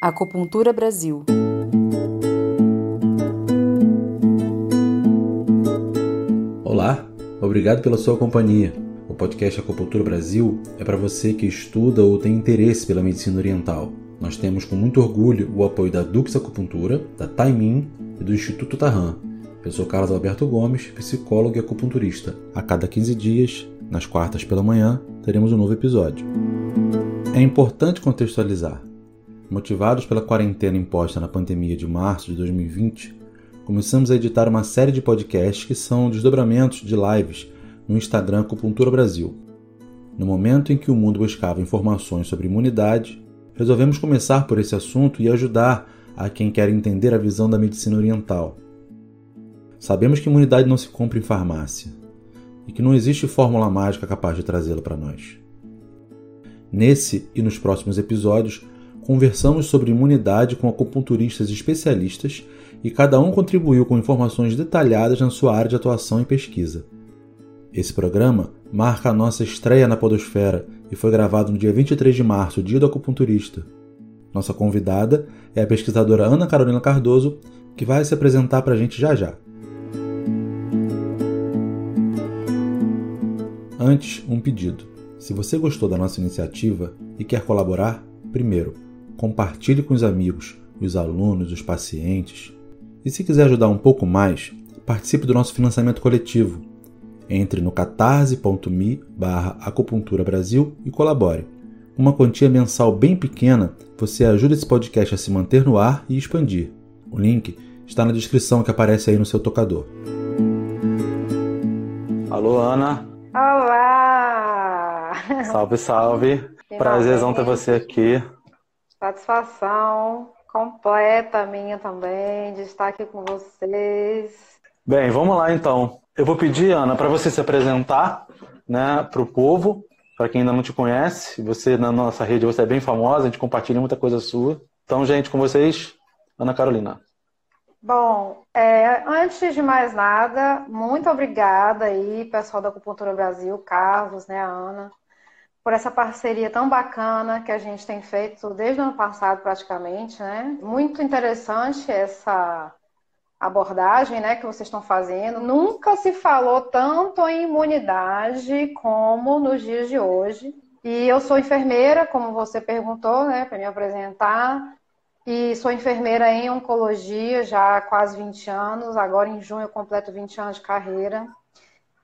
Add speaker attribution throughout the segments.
Speaker 1: Acupuntura Brasil.
Speaker 2: Olá, obrigado pela sua companhia. O podcast Acupuntura Brasil é para você que estuda ou tem interesse pela medicina oriental. Nós temos com muito orgulho o apoio da Dux Acupuntura, da Taimin e do Instituto Tarran. Eu sou Carlos Alberto Gomes, psicólogo e acupunturista. A cada 15 dias, nas quartas pela manhã, teremos um novo episódio. É importante contextualizar. Motivados pela quarentena imposta na pandemia de março de 2020, começamos a editar uma série de podcasts que são desdobramentos de lives no Instagram Acupuntura Brasil. No momento em que o mundo buscava informações sobre imunidade, resolvemos começar por esse assunto e ajudar a quem quer entender a visão da medicina oriental. Sabemos que imunidade não se compra em farmácia e que não existe fórmula mágica capaz de trazê-la para nós. Nesse e nos próximos episódios, conversamos sobre imunidade com acupunturistas especialistas e cada um contribuiu com informações detalhadas na sua área de atuação e pesquisa. Esse programa marca a nossa estreia na Podosfera e foi gravado no dia 23 de março, dia do acupunturista. Nossa convidada é a pesquisadora Ana Carolina Cardoso, que vai se apresentar para a gente já já. Antes, um pedido. Se você gostou da nossa iniciativa e quer colaborar, primeiro, compartilhe com os amigos, os alunos, os pacientes. E se quiser ajudar um pouco mais, participe do nosso financiamento coletivo. Entre no catarse.me barra acupuntura Brasil e colabore. Uma quantia mensal bem pequena, você ajuda esse podcast a se manter no ar e expandir. O link está na descrição que aparece aí no seu tocador.
Speaker 3: Alô, Ana.
Speaker 4: Olá!
Speaker 3: Salve, salve. Prazerzão ter você aqui.
Speaker 4: Satisfação completa minha também de estar aqui com vocês.
Speaker 3: Bem, vamos lá então. Eu vou pedir, Ana, para você se apresentar né, para o povo, para quem ainda não te conhece. Você, na nossa rede, você é bem famosa, a gente compartilha muita coisa sua. Então, gente, com vocês, Ana Carolina.
Speaker 4: Bom, é, antes de mais nada, muito obrigada aí, pessoal da Acupuntura Brasil, Carlos, né, a Ana, por essa parceria tão bacana que a gente tem feito desde o ano passado praticamente, né? Muito interessante essa abordagem, né, que vocês estão fazendo. Nunca se falou tanto em imunidade como nos dias de hoje. E eu sou enfermeira, como você perguntou, né, para me apresentar e sou enfermeira em oncologia já há quase 20 anos. Agora em junho eu completo 20 anos de carreira.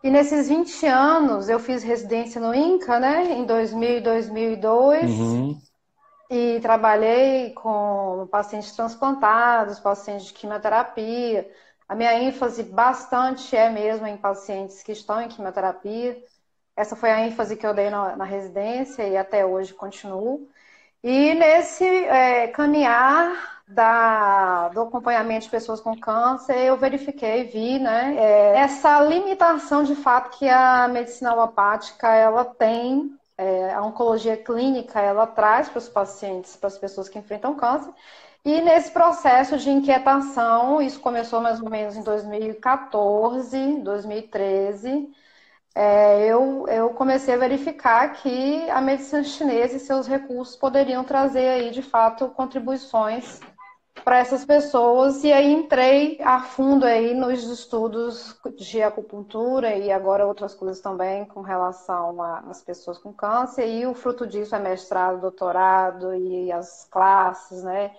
Speaker 4: E nesses 20 anos eu fiz residência no INCA, né, em 2000 e 2002. Uhum. E trabalhei com pacientes transplantados, pacientes de quimioterapia. A minha ênfase bastante é mesmo em pacientes que estão em quimioterapia. Essa foi a ênfase que eu dei na, na residência e até hoje continuo. E nesse é, caminhar da, do acompanhamento de pessoas com câncer, eu verifiquei, vi, né, é, essa limitação de fato que a medicina alopática ela tem, é, a oncologia clínica ela traz para os pacientes, para as pessoas que enfrentam câncer. E nesse processo de inquietação, isso começou mais ou menos em 2014, 2013 é, eu, eu comecei a verificar que a medicina chinesa e seus recursos poderiam trazer aí, de fato, contribuições para essas pessoas e aí entrei a fundo aí nos estudos de acupuntura e agora outras coisas também com relação às pessoas com câncer e o fruto disso é mestrado, doutorado e as classes, né?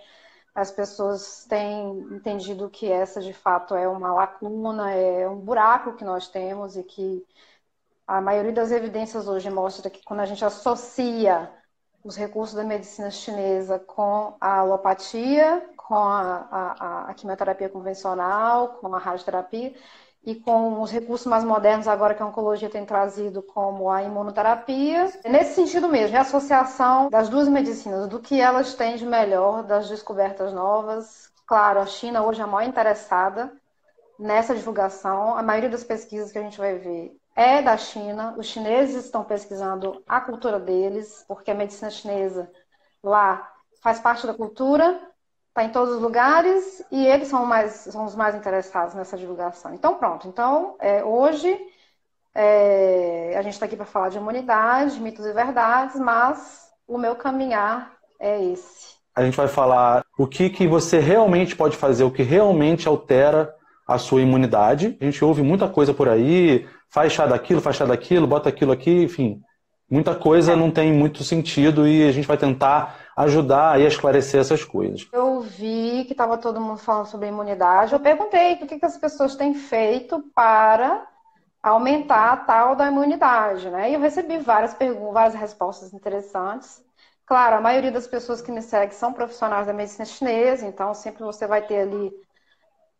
Speaker 4: As pessoas têm entendido que essa de fato é uma lacuna, é um buraco que nós temos e que a maioria das evidências hoje mostra que quando a gente associa os recursos da medicina chinesa com a alopatia, com a, a, a quimioterapia convencional, com a radioterapia, e com os recursos mais modernos agora que a oncologia tem trazido, como a imunoterapia. Nesse sentido mesmo, é a associação das duas medicinas, do que elas têm de melhor, das descobertas novas. Claro, a China hoje é a maior interessada nessa divulgação. A maioria das pesquisas que a gente vai ver é da China. Os chineses estão pesquisando a cultura deles, porque a medicina chinesa lá faz parte da cultura, está em todos os lugares e eles são, mais, são os mais interessados nessa divulgação. Então, pronto. Então, é, hoje é, a gente está aqui para falar de imunidade, mitos e verdades, mas o meu caminhar é esse.
Speaker 3: A gente vai falar o que, que você realmente pode fazer, o que realmente altera a sua imunidade. A gente ouve muita coisa por aí, faz chá daquilo, faz chá daquilo, bota aquilo aqui, enfim. Muita coisa não tem muito sentido e a gente vai tentar ajudar a esclarecer essas coisas.
Speaker 4: Eu vi que estava todo mundo falando sobre imunidade. Eu perguntei o que, que as pessoas têm feito para aumentar a tal da imunidade, né? E eu recebi várias perguntas, várias respostas interessantes. Claro, a maioria das pessoas que me seguem são profissionais da medicina chinesa, então sempre você vai ter ali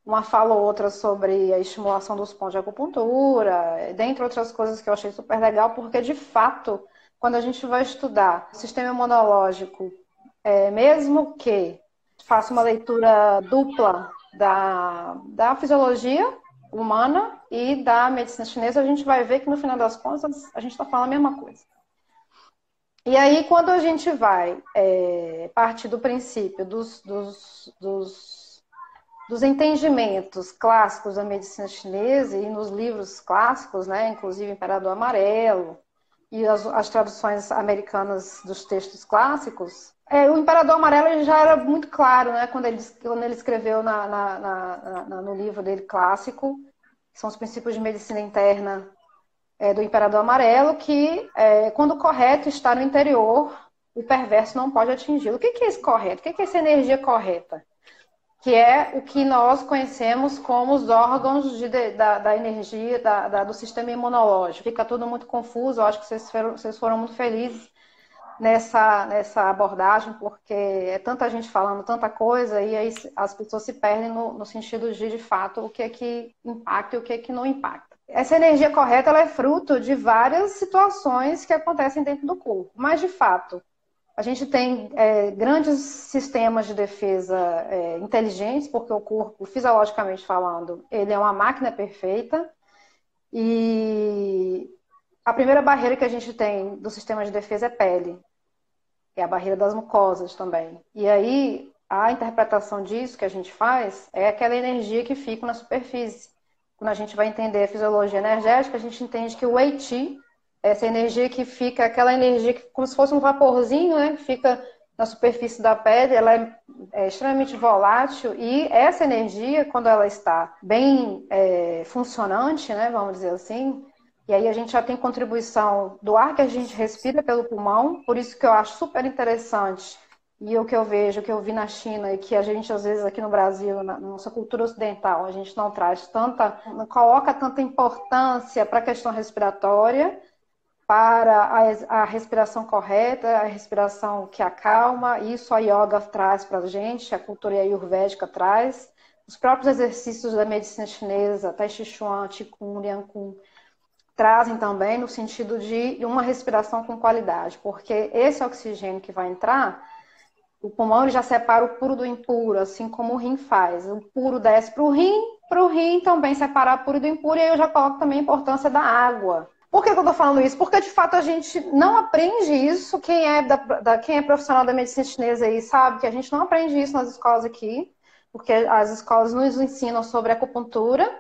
Speaker 4: uma fala ou outra sobre a estimulação dos pontos de acupuntura, dentre outras coisas que eu achei super legal, porque de fato, quando a gente vai estudar o sistema imunológico, é, mesmo que faça uma leitura dupla da, da fisiologia humana e da medicina chinesa, a gente vai ver que no final das contas a gente está falando a mesma coisa. E aí, quando a gente vai é, partir do princípio dos, dos, dos, dos, entendimentos clássicos da medicina chinesa e nos livros clássicos, né, inclusive Imperador Amarelo e as, as traduções americanas dos textos clássicos, é, o Imperador Amarelo já era muito claro, né, quando ele, quando ele escreveu na, na, na, no livro dele clássico, que são os princípios de medicina interna é, do Imperador Amarelo, que é, quando o correto está no interior, o perverso não pode atingi-lo. O que, que é esse correto? O que, que é essa energia correta? Que é o que nós conhecemos como os órgãos de, da, da, energia da, da, do sistema imunológico. Fica tudo muito confuso, eu acho que vocês foram, vocês foram muito felizes nessa, nessa abordagem, porque é tanta gente falando tanta coisa e aí as pessoas se perdem no, no sentido de, de fato, o que é que impacta e o que é que não impacta. Essa energia correta ela é fruto de várias situações que acontecem dentro do corpo, mas de fato, a gente tem é, grandes sistemas de defesa é, inteligentes, porque o corpo, fisiologicamente falando, ele é uma máquina perfeita. E a primeira barreira que a gente tem do sistema de defesa é pele. É a barreira das mucosas também. E aí, a interpretação disso que a gente faz é aquela energia que fica na superfície. Quando a gente vai entender a fisiologia energética, a gente entende que o Eiti, essa energia que fica, aquela energia que como se fosse um vaporzinho, né, que fica na superfície da pele, ela é, é extremamente volátil e essa energia, quando ela está bem é, funcionante, né, vamos dizer assim, e aí a gente já tem contribuição do ar que a gente respira pelo pulmão, por isso que eu acho super interessante e o que eu vejo, o que eu vi na China e que a gente às vezes aqui no Brasil, na nossa cultura ocidental, a gente não traz tanta, não coloca tanta importância para a questão respiratória, para a, a, respiração correta, a respiração que acalma, isso a yoga traz para a gente, a cultura ayurvédica traz, os próprios exercícios da medicina chinesa, Tai Chi Chuan, Qigong, Liang Kung, trazem também no sentido de uma respiração com qualidade, porque esse oxigênio que vai entrar, o pulmão ele já separa o puro do impuro, assim como o rim faz. O puro desce para o rim, para o rim também separar puro do impuro, e aí eu já coloco também a importância da água. Por que, eu estou falando isso? Porque de fato a gente não aprende isso. Quem é, da, da, quem é profissional da medicina chinesa aí sabe que a gente não aprende isso nas escolas aqui, porque as escolas nos ensinam sobre acupuntura,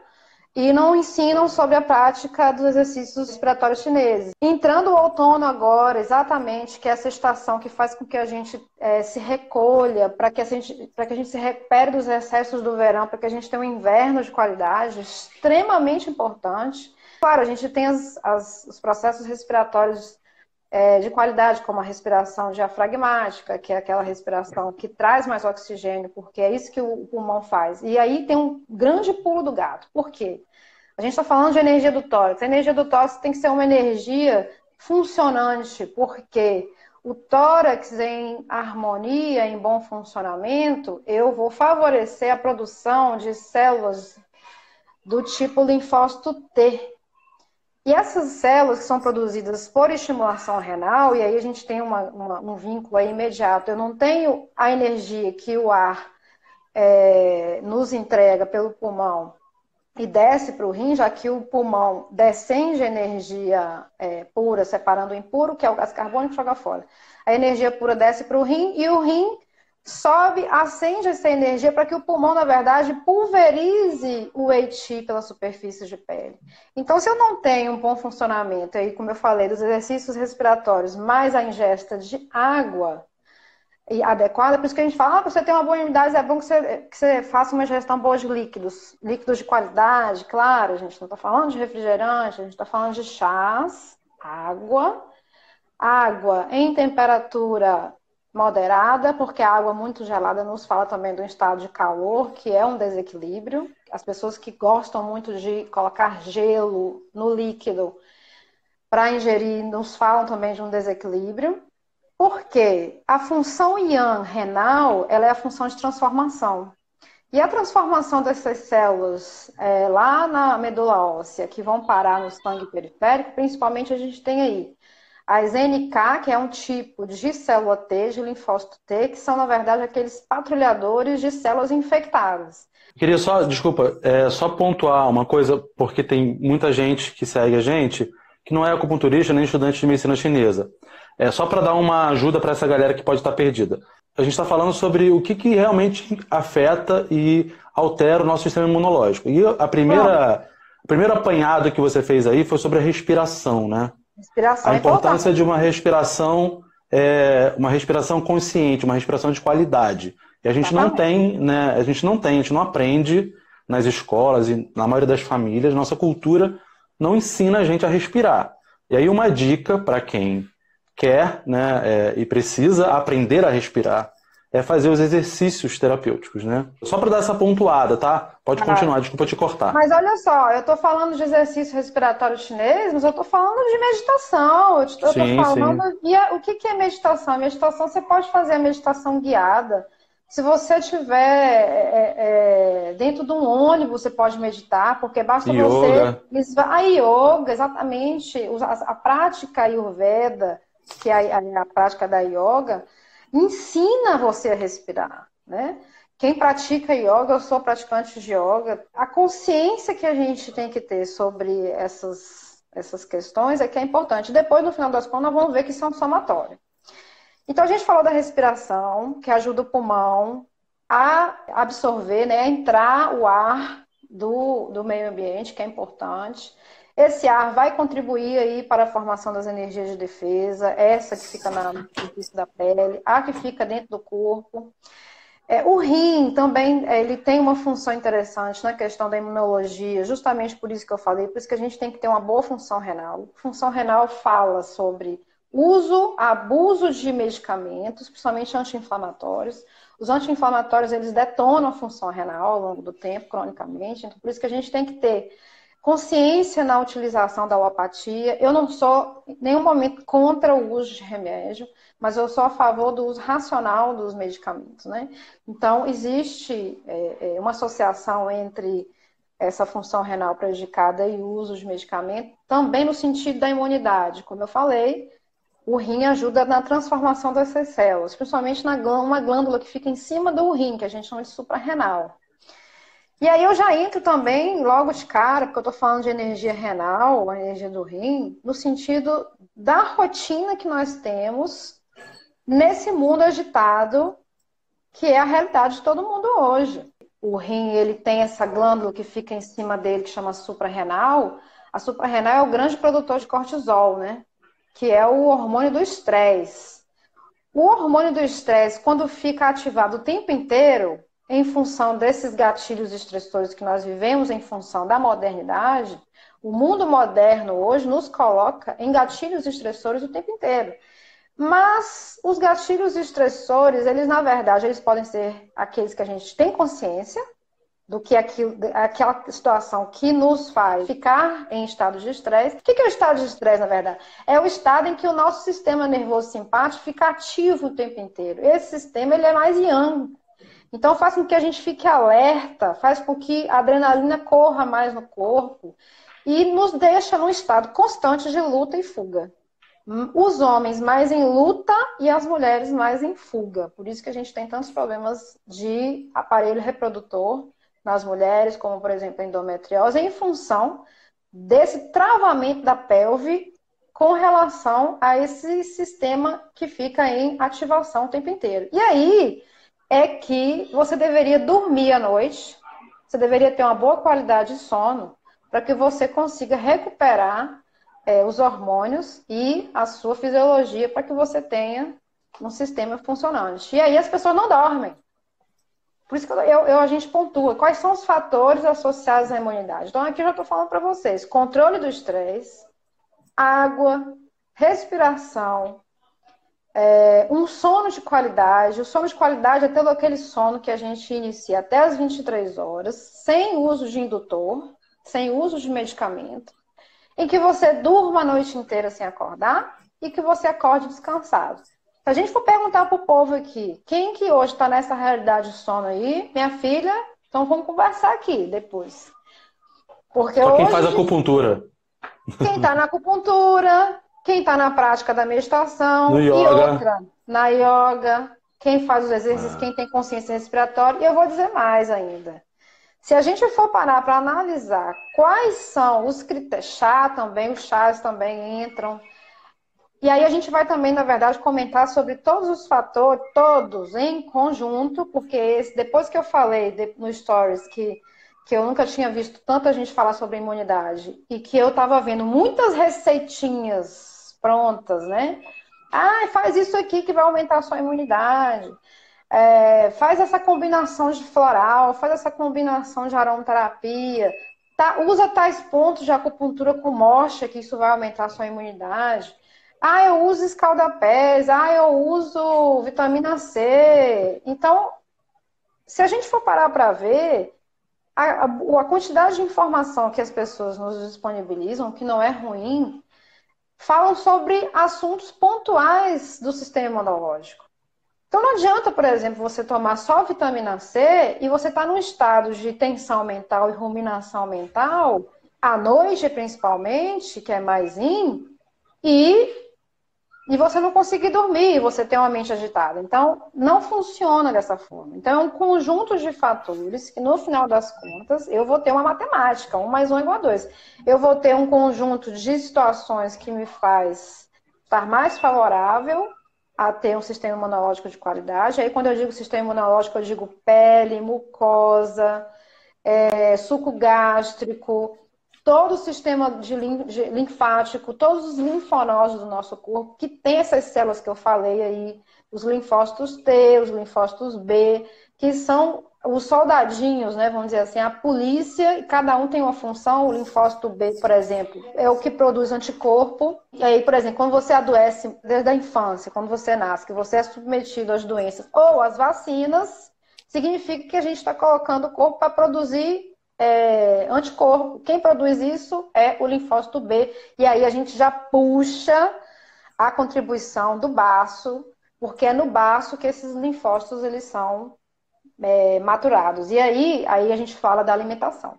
Speaker 4: e não ensinam sobre a prática dos exercícios respiratórios chineses. Entrando o outono agora, exatamente, que é essa estação que faz com que a gente é, se recolha, para que, a gente, que a gente se recupere dos excessos do verão, para que a gente tenha um inverno de qualidade, extremamente importante. Claro, a gente tem as, as, os processos respiratórios é, de qualidade, como a respiração diafragmática, que é aquela respiração que traz mais oxigênio, porque é isso que o pulmão faz. E aí tem um grande pulo do gato. Por quê? A gente está falando de energia do tórax. A energia do tórax tem que ser uma energia funcionante, porque o tórax em harmonia, em bom funcionamento, eu vou favorecer a produção de células do tipo linfócito T, e essas células que são produzidas por estimulação renal, e aí a gente tem uma, uma, um vínculo imediato. Eu não tenho a energia que o ar é, nos entrega pelo pulmão e desce para o rim, já que o pulmão descende energia é, pura, separando o impuro, que é o gás carbônico, joga fora. A energia pura desce para o rim e o rim sobe, acende essa energia para que o pulmão, na verdade, pulverize o Eiti pela superfície de pele. Então, se eu não tenho um bom funcionamento, aí, como eu falei, dos exercícios respiratórios, mais a ingesta de água, e adequada, por isso que a gente fala, ah, você tem uma boa imunidade, é bom que você, que você faça uma gestão boa de líquidos, líquidos de qualidade, claro, a gente não está falando de refrigerante, a gente está falando de chás, água, água em temperatura moderada, porque a água muito gelada nos fala também do estado de calor, que é um desequilíbrio. As pessoas que gostam muito de colocar gelo no líquido para ingerir nos falam também de um desequilíbrio. Porque a função yang renal ela é a função de transformação. E a transformação dessas células é, lá na medula óssea, que vão parar no sangue periférico, principalmente a gente tem aí as NK, que é um tipo de célula T, de linfócito T, que são, na verdade, aqueles patrulhadores de células infectadas.
Speaker 3: Queria só, desculpa, é, só pontuar uma coisa, porque tem muita gente que segue a gente que não é acupunturista nem estudante de medicina chinesa. É só para dar uma ajuda para essa galera que pode estar perdida. A gente está falando sobre o que, que realmente afeta e altera o nosso sistema imunológico. E a primeira, o primeiro apanhado que você fez aí foi sobre a respiração, né?
Speaker 4: Respiração
Speaker 3: a é importância de uma respiração, é, uma respiração consciente, uma respiração de qualidade. E a gente Exatamente. não tem, né? A gente não tem, a gente não aprende nas escolas e na maioria das famílias, nossa cultura não ensina a gente a respirar. E aí uma dica para quem quer né, é, e precisa aprender a respirar é fazer os exercícios terapêuticos, né? Só para dar essa pontuada, tá? Pode ah, continuar, desculpa te cortar.
Speaker 4: Mas olha só, eu estou falando de exercício respiratório chinês, mas eu estou falando de meditação. Eu estou falando. Sim. E a, o que, que é meditação? Meditação, você pode fazer a meditação guiada. Se você estiver é, é, dentro de um ônibus, você pode meditar, porque basta yoga. você. A yoga, exatamente. A, a prática ayurveda, que é a, a, a prática da yoga, ensina você a respirar, né? Quem pratica yoga, eu sou praticante de yoga, a consciência que a gente tem que ter sobre essas, essas questões é que é importante. Depois, no final das contas, nós vamos ver que isso é um somatório. Então, a gente falou da respiração, que ajuda o pulmão a absorver, né, a entrar o ar do, do meio ambiente, que é importante. Esse ar vai contribuir aí para a formação das energias de defesa, essa que fica na superfície da pele, a que fica dentro do corpo. É, o rim também é, ele tem uma função interessante na questão da imunologia, justamente por isso que eu falei, por isso que a gente tem que ter uma boa função renal. Função renal fala sobre uso, abuso de medicamentos, principalmente anti-inflamatórios. Os anti-inflamatórios eles detonam a função renal ao longo do tempo, cronicamente, então por isso que a gente tem que ter consciência na utilização da alopatia. Eu não sou em nenhum momento contra o uso de remédio, mas eu sou a favor do uso racional dos medicamentos, né? Então, existe é, é, uma associação entre essa função renal prejudicada e o uso de medicamento, também no sentido da imunidade. Como eu falei, o rim ajuda na transformação dessas células, principalmente na glândula, uma glândula que fica em cima do rim, que a gente chama de suprarrenal. E aí eu já entro também, logo de cara, porque eu estou falando de energia renal, a energia do rim, no sentido da rotina que nós temos nesse mundo agitado, que é a realidade de todo mundo hoje. O rim, ele tem essa glândula que fica em cima dele, que chama suprarrenal. A suprarrenal é o grande produtor de cortisol, né? Que é o hormônio do estresse. O hormônio do estresse, quando fica ativado o tempo inteiro, em função desses gatilhos estressores que nós vivemos em função da modernidade, o mundo moderno hoje nos coloca em gatilhos estressores o tempo inteiro. Mas os gatilhos estressores, eles na verdade, eles podem ser aqueles que a gente tem consciência do que aquilo, aquela situação que nos faz ficar em estado de estresse. O que é o estado de estresse, na verdade? É o estado em que o nosso sistema nervoso simpático fica ativo o tempo inteiro. Esse sistema ele é mais yang, então faz com que a gente fique alerta, faz com que a adrenalina corra mais no corpo e nos deixa num estado constante de luta e fuga. Os homens mais em luta e as mulheres mais em fuga. Por isso que a gente tem tantos problemas de aparelho reprodutor nas mulheres, como por exemplo a endometriose, em função desse travamento da pelve com relação a esse sistema que fica em ativação o tempo inteiro. E aí, é que você deveria dormir à noite, você deveria ter uma boa qualidade de sono, para que você consiga recuperar é, os hormônios e a sua fisiologia, para que você tenha um sistema funcionante. E aí as pessoas não dormem. Por isso que eu, eu, a gente pontua quais são os fatores associados à imunidade. Então, aqui eu já estou falando para vocês: controle do estresse, água, respiração, é, um sono de qualidade. O sono de qualidade é todo aquele sono que a gente inicia até as 23 horas, sem uso de indutor, sem uso de medicamento, em que você durma a noite inteira sem acordar e que você acorde descansado. Se a gente for perguntar para o povo aqui, quem que hoje está nessa realidade de sono aí, minha filha, então vamos conversar aqui depois.
Speaker 3: Porque Só quem hoje, faz acupuntura.
Speaker 4: Quem está na acupuntura, quem está na prática da meditação,
Speaker 3: no
Speaker 4: e
Speaker 3: yoga.
Speaker 4: outra, na yoga, quem faz os exercícios, ah. quem tem consciência respiratória, e eu vou dizer mais ainda. Se a gente for parar para analisar quais são os critérios, chá também, os chás também entram, e aí a gente vai também, na verdade, comentar sobre todos os fatores, todos em conjunto, porque esse, depois que eu falei de, no Stories que, que eu nunca tinha visto tanta gente falar sobre imunidade e que eu estava vendo muitas receitinhas prontas, né? Ah, faz isso aqui que vai aumentar a sua imunidade. É, faz essa combinação de floral, faz essa combinação de aromaterapia, tá, usa tais pontos de acupuntura com morcha, que isso vai aumentar a sua imunidade. Ah, eu uso escaldapés, ah, eu uso vitamina C. Então, se a gente for parar para ver, a, a, quantidade de informação que as pessoas nos disponibilizam, que não é ruim, falam sobre assuntos pontuais do sistema imunológico. Então não adianta, por exemplo, você tomar só vitamina C e você está num estado de tensão mental e ruminação mental, à noite principalmente, que é mais in, e e você não conseguir dormir, você tem uma mente agitada. Então, não funciona dessa forma. Então, é um conjunto de fatores que, no final das contas, eu vou ter uma matemática, um mais um igual a dois. Eu vou ter um conjunto de situações que me faz estar mais favorável a ter um sistema imunológico de qualidade. Aí, quando eu digo sistema imunológico, eu digo pele, mucosa, é, suco gástrico, todo o sistema de linfático, todos os linfonodos do nosso corpo, que tem essas células que eu falei aí, os linfócitos T, os linfócitos B, que são os soldadinhos, né, vamos dizer assim, a polícia, e cada um tem uma função, o linfócito B, por exemplo, é o que produz anticorpo, e aí, por exemplo, quando você adoece desde a infância, quando você nasce, que você é submetido às doenças ou às vacinas, significa que a gente está colocando o corpo para produzir é, anticorpo. Quem produz isso é o linfócito B. E aí a gente já puxa a contribuição do baço, porque é no baço que esses linfócitos eles são é, maturados. E aí, aí a gente fala da alimentação.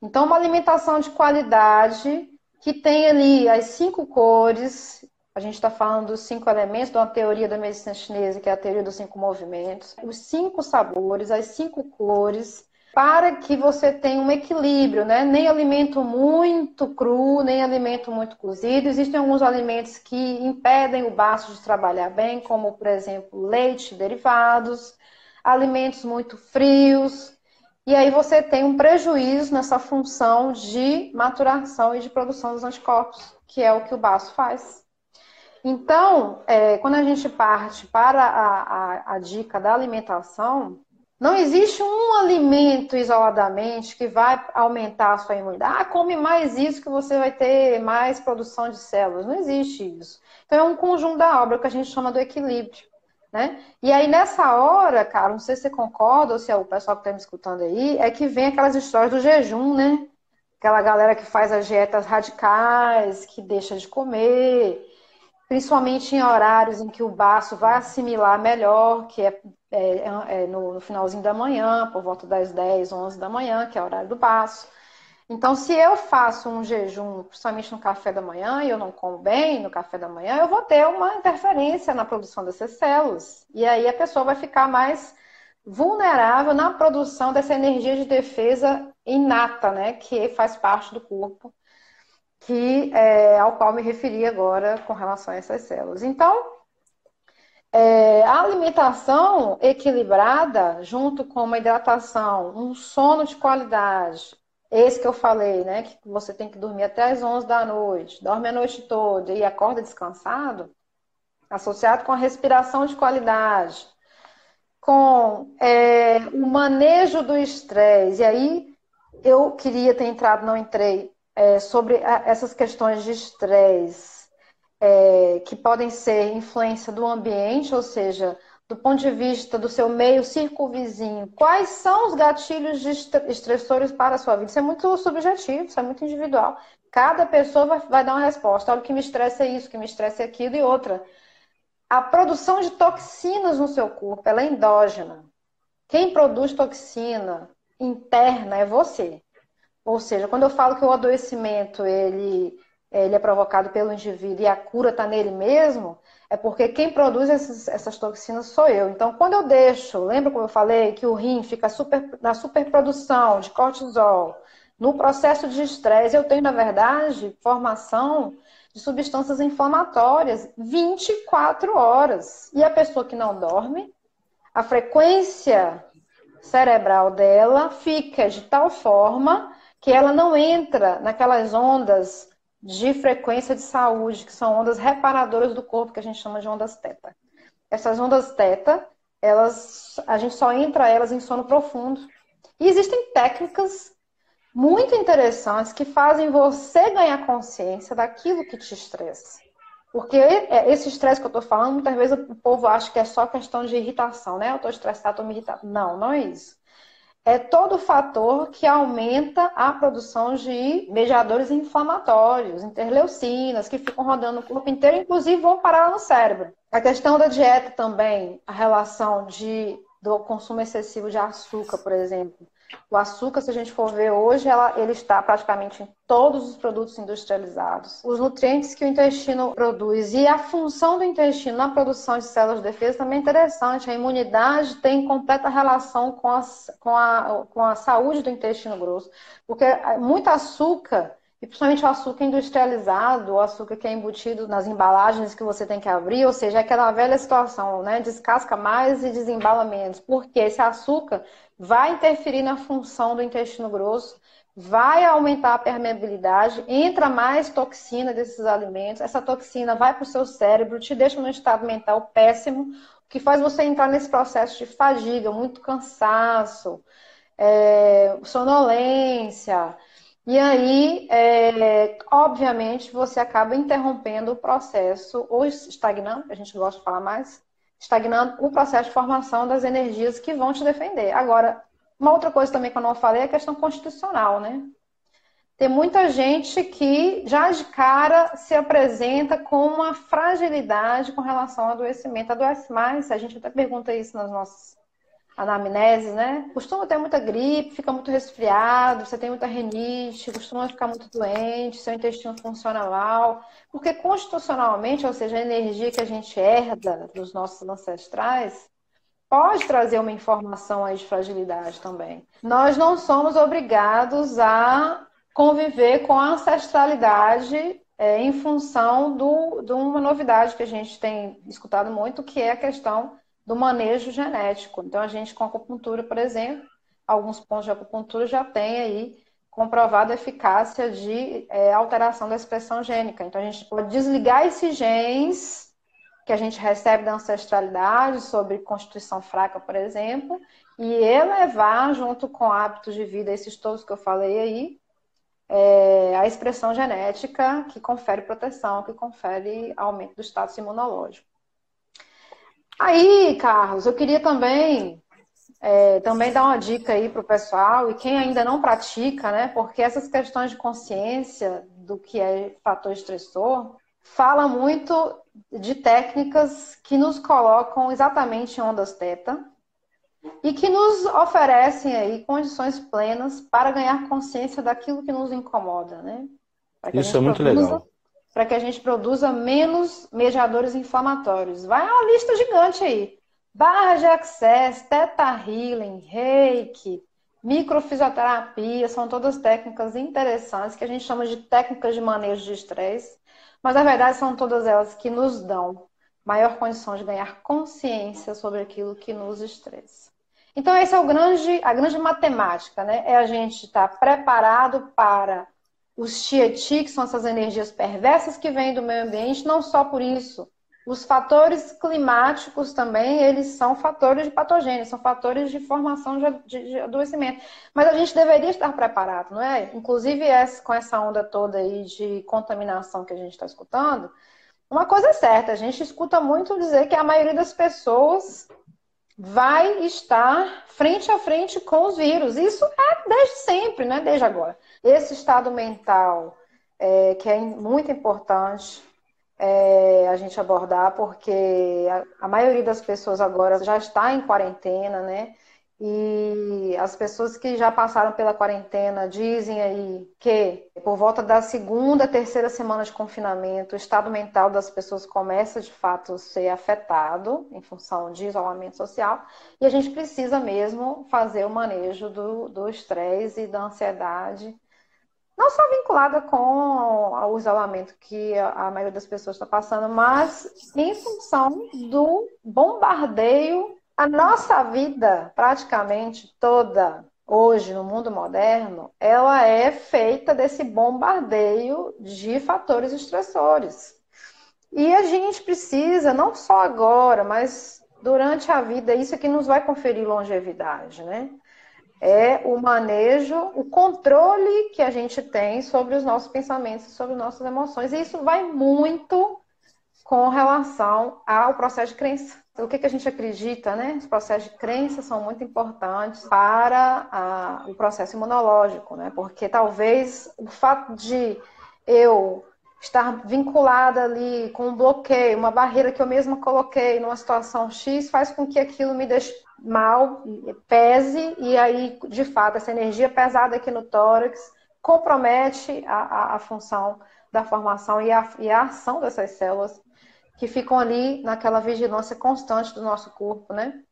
Speaker 4: Então, uma alimentação de qualidade que tem ali as cinco cores. A gente está falando dos cinco elementos de uma teoria da medicina chinesa, que é a teoria dos cinco movimentos. Os cinco sabores, as cinco cores, para que você tenha um equilíbrio, né? Nem alimento muito cru, nem alimento muito cozido. Existem alguns alimentos que impedem o baço de trabalhar bem, como, por exemplo, leite derivados, alimentos muito frios. E aí você tem um prejuízo nessa função de maturação e de produção dos anticorpos, que é o que o baço faz. Então, é, quando a gente parte para a, a, a dica da alimentação, não existe um alimento isoladamente que vai aumentar a sua imunidade. Ah, come mais isso que você vai ter mais produção de células. Não existe isso. Então é um conjunto da obra que a gente chama do equilíbrio. Né? E aí, nessa hora, cara, não sei se você concorda ou se é o pessoal que está me escutando aí, é que vem aquelas histórias do jejum, né? Aquela galera que faz as dietas radicais, que deixa de comer, principalmente em horários em que o baço vai assimilar melhor, que é, é, é no, no, finalzinho da manhã, por volta das 10, 11 da manhã, que é o horário do baço. Então, se eu faço um jejum, principalmente no café da manhã, e eu não como bem no café da manhã, eu vou ter uma interferência na produção dessas células. E aí a pessoa vai ficar mais vulnerável na produção dessa energia de defesa inata, né, que faz parte do corpo que é, ao qual me referi agora com relação a essas células. Então, é, a alimentação equilibrada, junto com uma hidratação, um sono de qualidade, esse que eu falei, né, que você tem que dormir até as 11 da noite, dorme a noite toda e acorda descansado, associado com a respiração de qualidade, com é, o manejo do estresse. E aí eu queria ter entrado, não entrei, é, sobre a, essas questões de estresse, é, que podem ser influência do ambiente, ou seja, do ponto de vista do seu meio circunvizinho, quais são os gatilhos estressores para a sua vida? Isso é muito subjetivo, isso é muito individual. Cada pessoa vai, vai dar uma resposta. Olha, o que me estressa é isso, o que me estressa é aquilo e outra. A produção de toxinas no seu corpo, ela é endógena. Quem produz toxina interna é você. Ou seja, quando eu falo que o adoecimento ele, ele é provocado pelo indivíduo e a cura está nele mesmo, é porque quem produz essas, essas, toxinas sou eu. Então, quando eu deixo, lembra como eu falei que o rim fica super, na superprodução de cortisol, no processo de estresse, eu tenho, na verdade, formação de substâncias inflamatórias 24 horas. E a pessoa que não dorme, a frequência cerebral dela fica de tal forma que ela não entra naquelas ondas de frequência de saúde, que são ondas reparadoras do corpo, que a gente chama de ondas teta. Essas ondas teta, elas, a gente só entra elas em sono profundo. E existem técnicas muito interessantes que fazem você ganhar consciência daquilo que te estressa. Porque é, esse estresse que eu estou falando, muitas vezes o povo acha que é só questão de irritação, né? Eu estou estressado, estou me irritado. Não, não é isso é todo fator que aumenta a produção de mediadores inflamatórios, interleucinas, que ficam rodando no corpo inteiro, inclusive vão parar no cérebro. A questão da dieta também, a relação de, do consumo excessivo de açúcar, por exemplo, o açúcar, se a gente for ver hoje, ela, ele está praticamente em todos os produtos industrializados. Os nutrientes que o intestino produz e a função do intestino na produção de células de defesa também é interessante. A imunidade tem completa relação com a, com a, com a saúde do intestino grosso, porque muito açúcar e principalmente o açúcar industrializado, o açúcar que é embutido nas embalagens que você tem que abrir, ou seja, é aquela velha situação, né? Descasca mais e desembala menos. Porque esse açúcar vai interferir na função do intestino grosso, vai aumentar a permeabilidade, entra mais toxina desses alimentos, essa toxina vai para o seu cérebro, te deixa num estado mental péssimo, o que faz você entrar nesse processo de fadiga, muito cansaço, é, sonolência. E aí, é, obviamente, você acaba interrompendo o processo, ou estagnando, a gente gosta de falar mais, estagnando o processo de formação das energias que vão te defender. Agora, uma outra coisa também que eu não falei é a questão constitucional, né? Tem muita gente que já de cara se apresenta com uma fragilidade com relação ao adoecimento. Adoece mais, a gente até pergunta isso nas nossas anamnese, né? Costuma ter muita gripe, fica muito resfriado, você tem muita renite, costuma ficar muito doente, seu intestino funciona mal. Porque constitucionalmente, ou seja, a energia que a gente herda dos nossos ancestrais, pode trazer uma informação aí de fragilidade também. Nós não somos obrigados a conviver com a ancestralidade é, em função do, de uma novidade que a gente tem escutado muito, que é a questão do manejo genético. Então, a gente com acupuntura, por exemplo, alguns pontos de acupuntura já tem aí comprovada eficácia de é, alteração da expressão gênica. Então, a gente pode desligar esses genes que a gente recebe da ancestralidade sobre constituição fraca, por exemplo, e elevar, junto com hábitos de vida, esses todos que eu falei aí, é, a expressão genética que confere proteção, que confere aumento do status imunológico. Aí, Carlos, eu queria também é, também dar uma dica aí para o pessoal e quem ainda não pratica, né? Porque essas questões de consciência do que é fator estressor fala muito de técnicas que nos colocam exatamente em ondas teta e que nos oferecem aí condições plenas para ganhar consciência daquilo que nos incomoda, né?
Speaker 3: Isso é muito produza... legal
Speaker 4: para que a gente produza menos mediadores inflamatórios. Vai uma lista gigante aí. Barra de access, teta healing, reiki, microfisioterapia, são todas técnicas interessantes que a gente chama de técnicas de manejo de estresse, mas na verdade são todas elas que nos dão maior condição de ganhar consciência sobre aquilo que nos estressa. Então, esse é o grande, a grande matemática, né? É a gente estar tá preparado para os Tieti, que são essas energias perversas que vêm do meio ambiente, não só por isso, Os fatores climáticos também, eles são fatores de patogênio, são fatores de formação de, adoecimento. Mas a gente deveria estar preparado, não é? Inclusive essa, com essa onda toda aí de contaminação que a gente está escutando, uma coisa é certa, a gente escuta muito dizer que a maioria das pessoas vai estar frente a frente com os vírus. Isso é desde sempre, não é desde agora. Esse estado mental, é, que é muito importante, é, a gente abordar, porque a, a, maioria das pessoas agora já está em quarentena, né? E as pessoas que já passaram pela quarentena dizem aí que por volta da segunda, terceira semana de confinamento, o estado mental das pessoas começa de fato a ser afetado em função de isolamento social, e a gente precisa mesmo fazer o manejo do estresse e da ansiedade não só vinculada com o isolamento que a maioria das pessoas está passando, mas em função do bombardeio. A nossa vida, praticamente toda, hoje no mundo moderno, ela é feita desse bombardeio de fatores estressores. E a gente precisa, não só agora, mas durante a vida, isso é que nos vai conferir longevidade, né? É o manejo, o controle que a gente tem sobre os nossos pensamentos, sobre nossas emoções. E isso vai muito com relação ao processo de crença. O que, que a gente acredita, né? Os processos de crença são muito importantes para a, o processo imunológico, né? Porque talvez o fato de eu estar vinculada ali com um bloqueio, uma barreira que eu mesma coloquei numa situação X, faz com que aquilo me deixe mal, pese, e aí, de fato, essa energia pesada aqui no tórax compromete a, a, a função da formação e a, e a ação dessas células que ficam ali naquela vigilância constante do nosso corpo, né?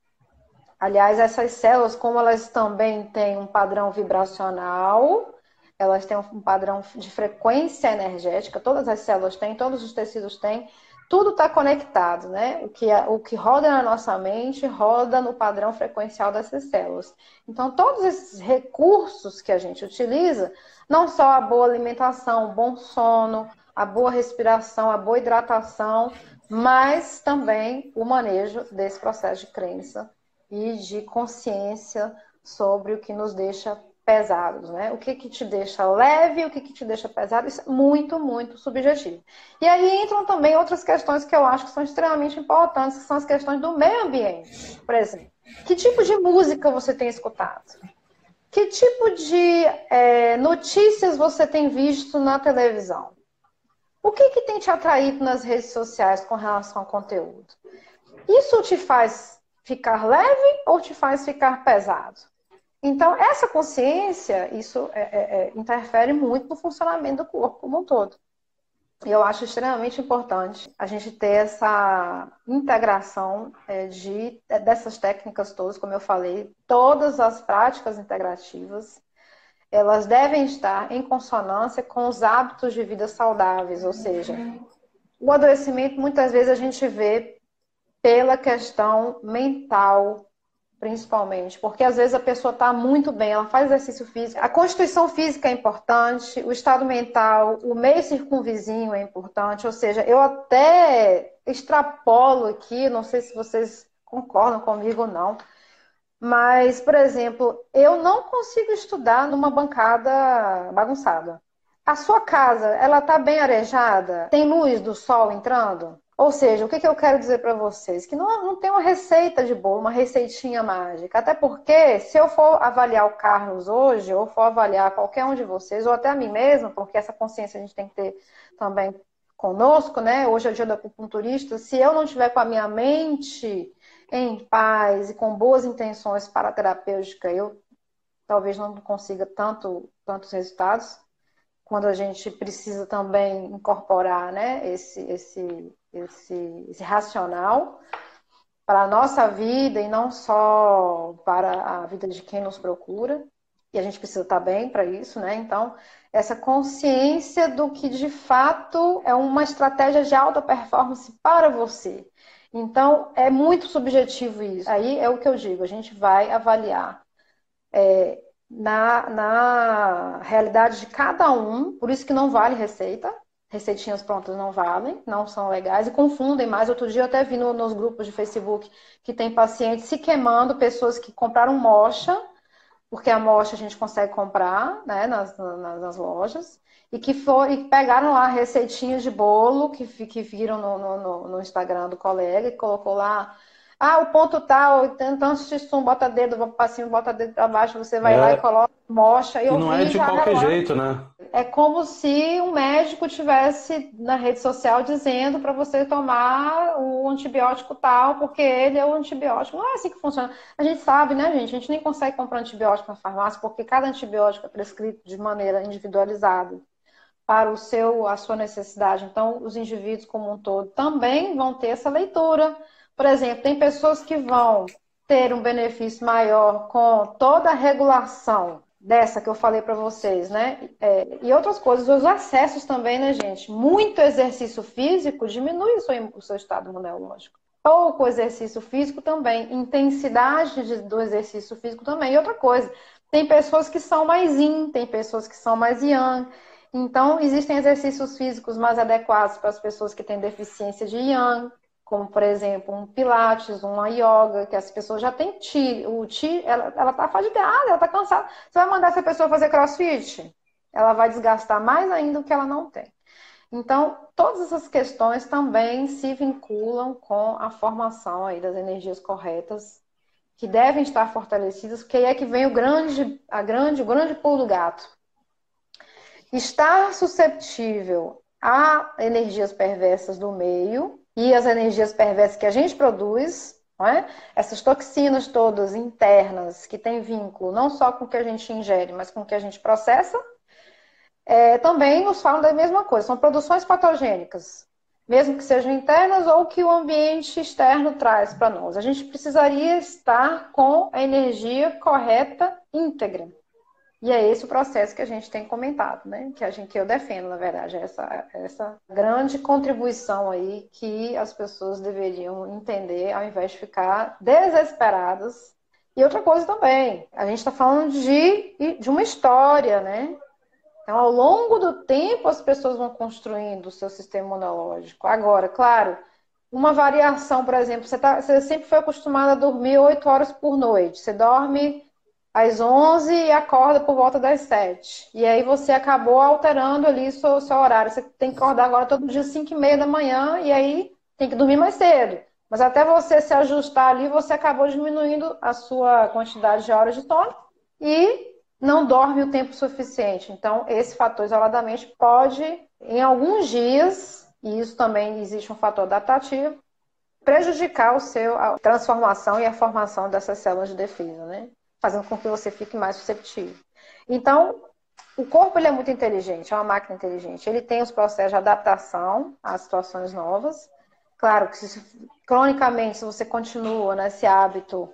Speaker 4: Aliás, essas células, como elas também têm um padrão vibracional, elas têm um padrão de frequência energética, todas as células têm, todos os tecidos têm, tudo está conectado, né? O que, o que roda na nossa mente roda no padrão frequencial dessas células. Então, todos esses recursos que a gente utiliza, não só a boa alimentação, o bom sono, a boa respiração, a boa hidratação, mas também o manejo desse processo de crença e de consciência sobre o que nos deixa pesados, né? O que que te deixa leve, o que que te deixa pesado, isso é muito, muito subjetivo. E aí entram também outras questões que eu acho que são extremamente importantes, que são as questões do meio ambiente. Por exemplo, que tipo de música você tem escutado? Que tipo de é, notícias você tem visto na televisão? O que, que tem te atraído nas redes sociais com relação ao conteúdo? Isso te faz ficar leve ou te faz ficar pesado? Então, essa consciência, isso é, é, é, interfere muito no funcionamento do corpo como um todo. E eu acho extremamente importante a gente ter essa integração é, de, é, dessas técnicas todas, como eu falei, todas as práticas integrativas, elas devem estar em consonância com os hábitos de vida saudáveis, ou seja, o adoecimento muitas vezes a gente vê pela questão mental, principalmente, porque às vezes a pessoa está muito bem, ela faz exercício físico, a constituição física é importante, o estado mental, o meio circunvizinho é importante, ou seja, eu até extrapolo aqui, não sei se vocês concordam comigo ou não, mas, por exemplo, eu não consigo estudar numa bancada bagunçada. A sua casa, ela está bem arejada? Tem luz do sol entrando? Ou seja, o que, que eu quero dizer para vocês? Que não, não tem uma receita de bolo, uma receitinha mágica. Até porque, se eu for avaliar o Carlos hoje, ou for avaliar qualquer um de vocês, ou até a mim mesma, porque essa consciência a gente tem que ter também conosco, né? Hoje é o dia do acupunturista. Se eu não tiver com a minha mente em paz e com boas intenções para a terapêutica, eu talvez não consiga tanto, tantos resultados. Quando a gente precisa também incorporar né, esse, esse esse, esse racional para a nossa vida e não só para a vida de quem nos procura. E a gente precisa estar bem para isso, né? Então, essa consciência do que de fato é uma estratégia de alta performance para você. Então, é muito subjetivo isso. Aí é o que eu digo, a gente vai avaliar é, na, na realidade de cada um, por isso que não vale receita, receitinhas prontas não valem, não são legais e confundem mais. Outro dia eu até vi no, nos grupos de Facebook que tem pacientes se queimando, pessoas que compraram mocha, porque a mocha a gente consegue comprar né, nas, nas, nas lojas, e que for, e pegaram lá receitinhas de bolo que, que viram no, no, no Instagram do colega e colocou lá ah, o ponto tal, então se um bota dedo para cima, bota dedo para baixo, você vai é... lá e coloca, mocha.
Speaker 3: E não é de qualquer jeito, né?
Speaker 4: É como se um médico tivesse na rede social dizendo para você tomar o antibiótico tal, porque ele é o antibiótico. Não é assim que funciona. A gente sabe, né, gente? A gente nem consegue comprar antibiótico na farmácia, porque cada antibiótico é prescrito de maneira individualizada para o seu, a sua necessidade. Então, os indivíduos como um todo também vão ter essa leitura por exemplo, tem pessoas que vão ter um benefício maior com toda a regulação dessa que eu falei para vocês, né? É, e outras coisas, os acessos também, né, gente? Muito exercício físico diminui o seu, o seu estado imunológico. Pouco exercício físico também, intensidade de, do exercício físico também. E outra coisa, tem pessoas que são mais yin, tem pessoas que são mais yang. Então, existem exercícios físicos mais adequados para as pessoas que têm deficiência de yang, como por exemplo um pilates, uma yoga, que as pessoas já têm ti, o ti, ela, ela tá fadigada, ela tá cansada. Você vai mandar essa pessoa fazer crossfit? Ela vai desgastar mais ainda o que ela não tem. Então, todas essas questões também se vinculam com a formação aí das energias corretas, que devem estar fortalecidas, porque aí é que vem o grande, a grande, o grande pulo do gato. Estar susceptível a energias perversas do meio e as energias perversas que a gente produz, é? essas toxinas todas internas que têm vínculo não só com o que a gente ingere, mas com o que a gente processa, é, também nos falam da mesma coisa, são produções patogênicas, mesmo que sejam internas ou que o ambiente externo traz para nós. A gente precisaria estar com a energia correta íntegra. E é esse o processo que a gente tem comentado, né? Que a gente que eu defendo, na verdade, essa essa grande contribuição aí que as pessoas deveriam entender ao invés de ficar desesperadas. E outra coisa também, a gente está falando de, de uma história, né? Então, ao longo do tempo, as pessoas vão construindo o seu sistema imunológico. Agora, claro, uma variação, por exemplo, você, tá, você sempre foi acostumado a dormir oito horas por noite. Você dorme às 11 e acorda por volta das 7. E aí você acabou alterando ali seu, seu horário. Você tem que acordar agora todo dia às 5 e meia da manhã e aí tem que dormir mais cedo. Mas até você se ajustar ali, você acabou diminuindo a sua quantidade de horas de sono e não dorme o tempo suficiente. Então, esse fator isoladamente pode, em alguns dias, e isso também existe um fator adaptativo, prejudicar o seu, a transformação e a formação dessas células de defesa, né? Fazendo com que você fique mais susceptível. Então, o corpo ele é muito inteligente, é uma máquina inteligente. Ele tem os processos de adaptação às situações novas. Claro que se, cronicamente, se você continua nesse hábito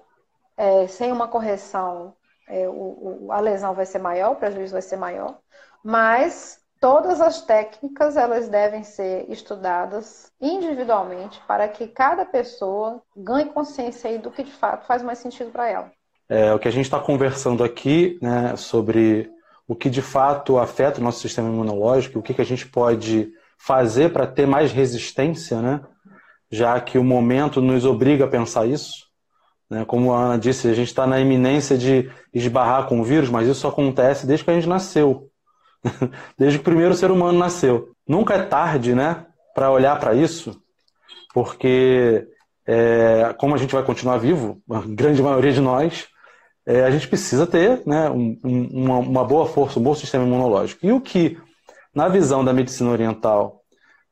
Speaker 4: é, sem uma correção, é, o, o, a lesão vai ser maior, o prejuízo vai ser maior. Mas todas as técnicas elas devem ser estudadas individualmente para que cada pessoa ganhe consciência do que de fato faz mais sentido para ela.
Speaker 3: É, o que a gente está conversando aqui né, sobre o que de fato afeta o nosso sistema imunológico, o que, que a gente pode fazer para ter mais resistência, né? já que o momento nos obriga a pensar isso. Né? Como a Ana disse, a gente está na iminência de esbarrar com o vírus, mas isso acontece desde que a gente nasceu. desde que o primeiro ser humano nasceu. Nunca é tarde né, para olhar para isso, porque é, como a gente vai continuar vivo, a grande maioria de nós, é, a gente precisa ter né, um, uma, uma, boa força, um bom sistema imunológico. E o que, na visão da medicina oriental,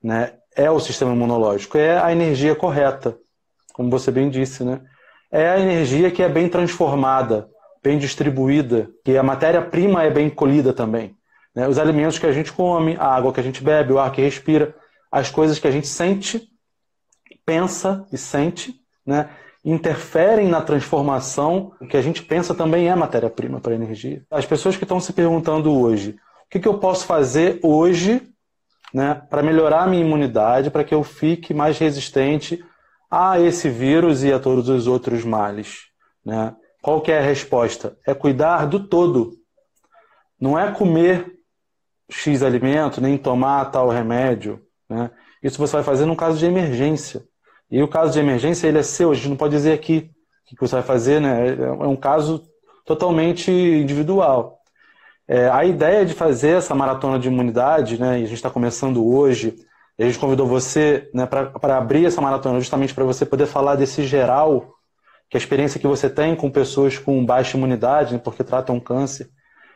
Speaker 3: né, é o sistema imunológico? É a energia correta, como você bem disse. Né? É a energia que é bem transformada, bem distribuída, que a matéria-prima é bem colhida também. Né? Os alimentos que a gente come, a água que a gente bebe, o ar que respira, as coisas que a gente sente, pensa e sente, né? Interferem na transformação, o que a gente pensa também é matéria-prima para energia. As pessoas que estão se perguntando hoje, o que, que eu posso fazer hoje né, para melhorar a minha imunidade, para que eu fique mais resistente a esse vírus e a todos os outros males? Né? Qual que é a resposta? É cuidar do todo. Não é comer X alimento, nem tomar tal remédio. Né? Isso você vai fazer num caso de emergência. E o caso de emergência ele é seu, a gente não pode dizer aqui o que você vai fazer, né? É, um caso totalmente individual. É, a ideia de fazer essa maratona de imunidade, né, e a gente está começando hoje, a gente convidou você né, para abrir essa maratona justamente para você poder falar desse geral, que a experiência que você tem com pessoas com baixa imunidade, né, porque tratam câncer,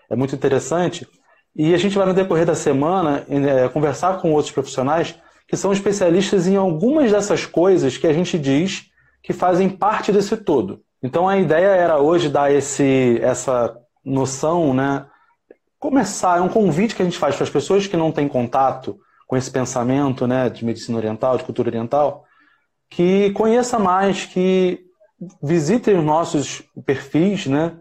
Speaker 3: é muito interessante. E a gente vai, no decorrer da semana, é, conversar com outros profissionais que são especialistas em algumas dessas coisas que a gente diz que fazem parte desse todo. Então a ideia era hoje dar esse, essa noção, né? Começar, é um convite que a gente faz para as pessoas que não têm contato com esse pensamento né, de medicina oriental, de cultura oriental, que conheça mais, que visitem os nossos perfis, né?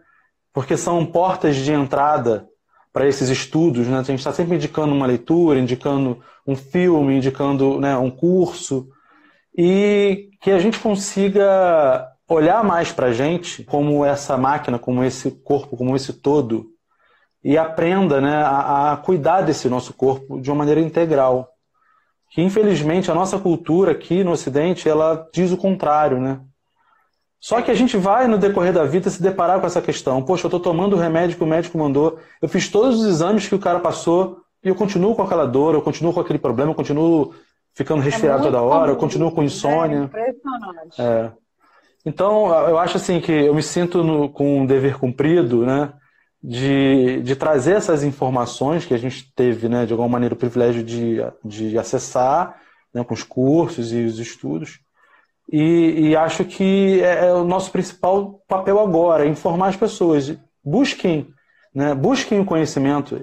Speaker 3: Porque são portas de entrada para esses estudos, né? A gente está sempre indicando uma leitura, indicando um filme, indicando né, um curso, e que a gente consiga olhar mais para a gente como essa máquina, como esse corpo, como esse todo, e aprenda né, a, a cuidar desse nosso corpo de uma maneira integral. Que infelizmente a nossa cultura aqui no Ocidente ela diz o contrário, né? Só que a gente vai, no decorrer da vida, se deparar com essa questão. Poxa, eu estou tomando o remédio que o médico mandou, eu fiz todos os exames que o cara passou e eu continuo com aquela dor, eu continuo com aquele problema, eu continuo ficando é resfriado é toda hora, eu continuo com insônia. É impressionante. É. Então, eu acho assim que eu me sinto no, com um dever cumprido, né? De, de trazer essas informações que a gente teve, né, de alguma maneira, o privilégio de, de acessar né, com os cursos e os estudos e, e acho que é, é, o nosso principal papel agora, informar as pessoas. Busquem, né, busquem o conhecimento.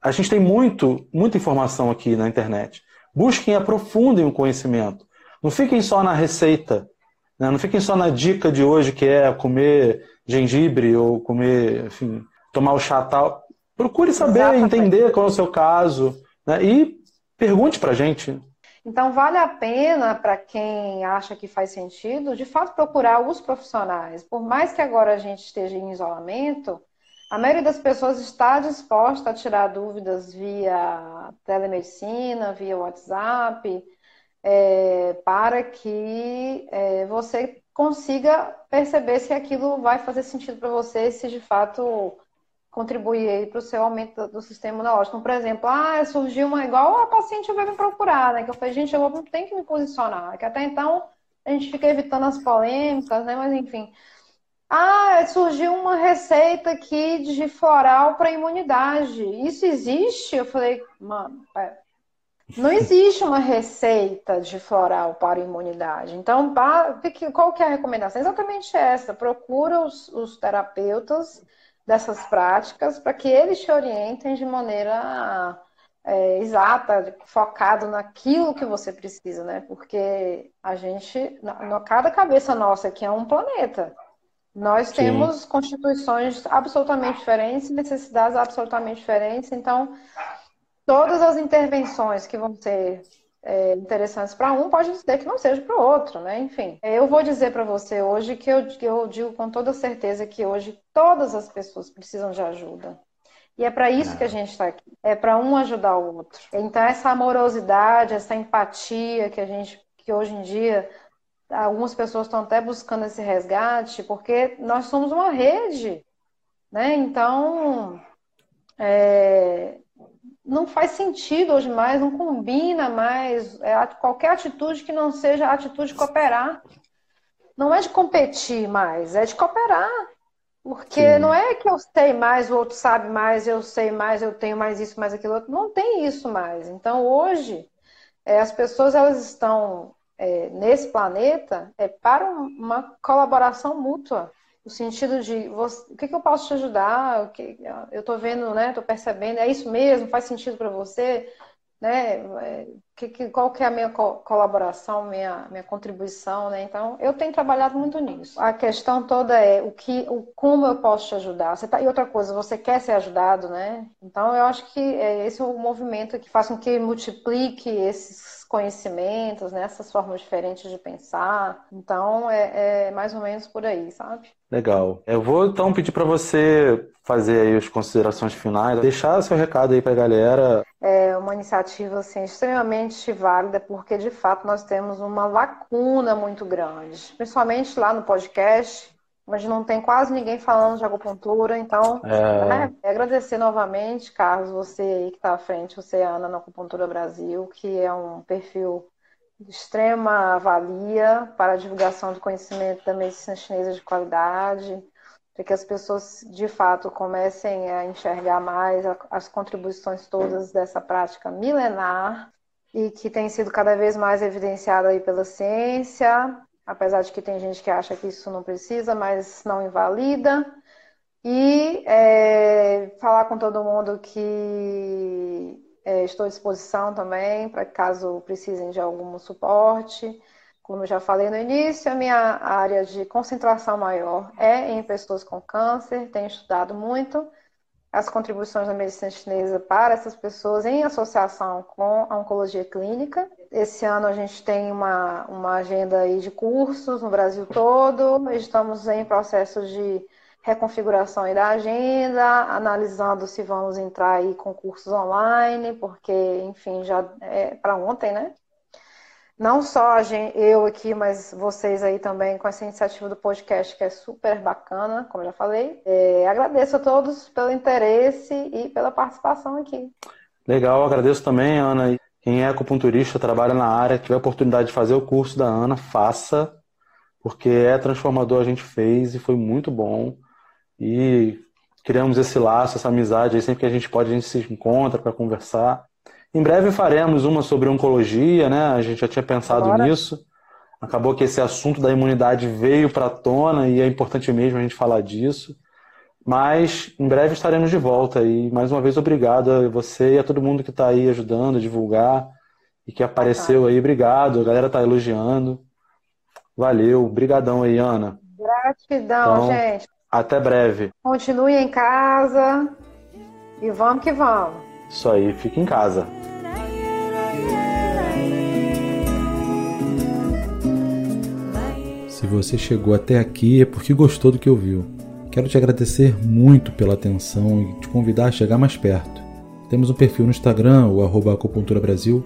Speaker 3: A gente tem muito, muita informação aqui na internet. Busquem e aprofundem o conhecimento. Não fiquem só na receita. Né? Não fiquem só na dica de hoje, que é comer gengibre ou comer, enfim, tomar o chá tal. Procure saber, Exatamente. entender qual é o seu caso. Né? E pergunte pra gente.
Speaker 4: Então, vale a pena para quem acha que faz sentido, de fato, procurar os profissionais. Por mais que agora a gente esteja em isolamento, a maioria das pessoas está disposta a tirar dúvidas via telemedicina, via WhatsApp, é, para que é, você consiga perceber se aquilo vai fazer sentido para você, se de fato contribuir para o seu aumento do sistema imunológico. Por exemplo, ah, surgiu uma igual a paciente vai me procurar, né? Que eu falei, gente, eu vou, tenho que me posicionar. Que até então a gente fica evitando as polêmicas, né? Mas enfim. Ah, surgiu uma receita aqui de floral para imunidade. Isso existe? Eu falei, mano, é. não existe uma receita de floral para imunidade. Então, qual que é a recomendação? Exatamente essa. Procura os, os terapeutas dessas práticas para que eles te orientem de maneira é, exata, focado naquilo que você precisa, né? Porque a gente, na, cada cabeça nossa aqui é um planeta. Nós Sim. temos constituições absolutamente diferentes, necessidades absolutamente diferentes, então todas as intervenções que vão ser é, interessantes para um, pode dizer que não seja para o outro, né? Enfim, eu vou dizer para você hoje que eu, que eu digo com toda certeza que hoje todas as pessoas precisam de ajuda. E é para isso que a é. gente está aqui. É para um ajudar o outro. Então essa amorosidade, essa empatia que a gente, que hoje em dia algumas pessoas estão até buscando esse resgate, porque nós somos uma rede, né? Então é, não faz sentido hoje mais, não combina mais é, qualquer atitude que não seja a atitude de cooperar. Não é de competir mais, é de cooperar. Porque Sim. não é que eu sei mais, o outro sabe mais, eu sei mais, eu tenho mais isso, mais aquilo outro. Não tem isso mais. Então, hoje, é, as pessoas elas estão é, nesse planeta é, para uma colaboração mútua no sentido de você, o que, que eu posso te ajudar? O que, eu estou vendo, né? Estou percebendo, é isso mesmo? Faz sentido para você? Né? Que, que, qual que é a minha colaboração, minha, minha contribuição, né? Então, eu tenho trabalhado muito nisso. A questão toda é o que, o como eu posso te ajudar. Você tá, e outra coisa, você quer ser ajudado, né? Então, eu acho que é esse é o movimento que faz com que multiplique esses conhecimentos, né? essas formas diferentes de pensar. Então, é, é mais ou menos por aí, sabe?
Speaker 3: Legal. Eu vou então pedir para você fazer aí as considerações finais, deixar seu recado aí para a galera.
Speaker 4: É uma iniciativa assim, extremamente válida, porque de fato nós temos uma lacuna muito grande, principalmente lá no podcast, onde não tem quase ninguém falando de acupuntura. Então, é... Né, agradecer novamente, Carlos, você aí que está à frente, você, Ana, na Acupuntura Brasil, que é um perfil de extrema valia para a divulgação do conhecimento da medicina chinesa de qualidade para que as pessoas de fato comecem a enxergar mais as contribuições todas dessa prática milenar e que tem sido cada vez mais evidenciada aí pela ciência, apesar de que tem gente que acha que isso não precisa, mas não invalida. E é, falar com todo mundo que é, estou à disposição também, para caso precisem de algum suporte. Como eu já falei no início, a minha área de concentração maior é em pessoas com câncer, tenho estudado muito as contribuições da medicina chinesa para essas pessoas em associação com a oncologia clínica. Esse ano a gente tem uma, uma agenda aí de cursos no Brasil todo, estamos em processo de reconfiguração aí da agenda, analisando se vamos entrar aí com cursos online, porque, enfim, já é para ontem, né? Não só gente, eu aqui, mas vocês aí também com essa iniciativa do podcast que é super bacana, como já falei. É, agradeço a todos pelo interesse e pela participação aqui.
Speaker 3: Legal, agradeço também, Ana. Quem é acupunturista, trabalha na área, tiver a oportunidade de fazer o curso da Ana, faça, porque é transformador, a gente fez e foi muito bom. E criamos esse laço, essa amizade, aí sempre que a gente pode, a gente se encontra para conversar. Em breve faremos uma sobre oncologia, né? A gente já tinha pensado Agora. nisso. Acabou que esse assunto da imunidade veio para a tona e é importante mesmo a gente falar disso. Mas em breve estaremos de volta e mais uma vez obrigado a você e a todo mundo que está aí ajudando a divulgar e que apareceu aí. Obrigado, a galera está elogiando. Valeu, brigadão aí, Ana.
Speaker 4: Gratidão, então, gente.
Speaker 3: Até breve.
Speaker 4: Continue em casa e vamos que vamos.
Speaker 3: Isso aí, fique em casa.
Speaker 2: Se você chegou até aqui é porque gostou do que ouviu. Quero te agradecer muito pela atenção e te convidar a chegar mais perto. Temos um perfil no Instagram, o arroba Acupuntura Brasil,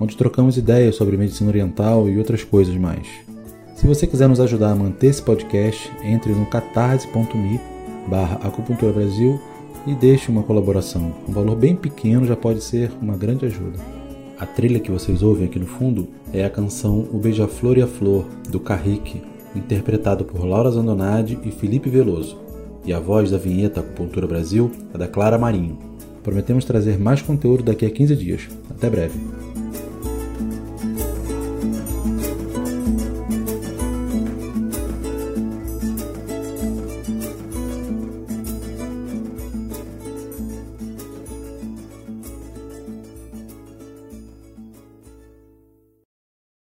Speaker 2: onde trocamos ideias sobre medicina oriental e outras coisas mais. Se você quiser nos ajudar a manter esse podcast, entre no catarse.me barra Acupuntura Brasil e deixe uma colaboração. Um valor bem pequeno já pode ser uma grande ajuda. A trilha que vocês ouvem aqui no fundo é a canção O Beija-Flor e a Flor, do Carrique, interpretado por Laura Zandonade e Felipe Veloso. E a voz da vinheta Acupuntura Brasil é da Clara Marinho. Prometemos trazer mais conteúdo daqui a 15 dias. Até breve!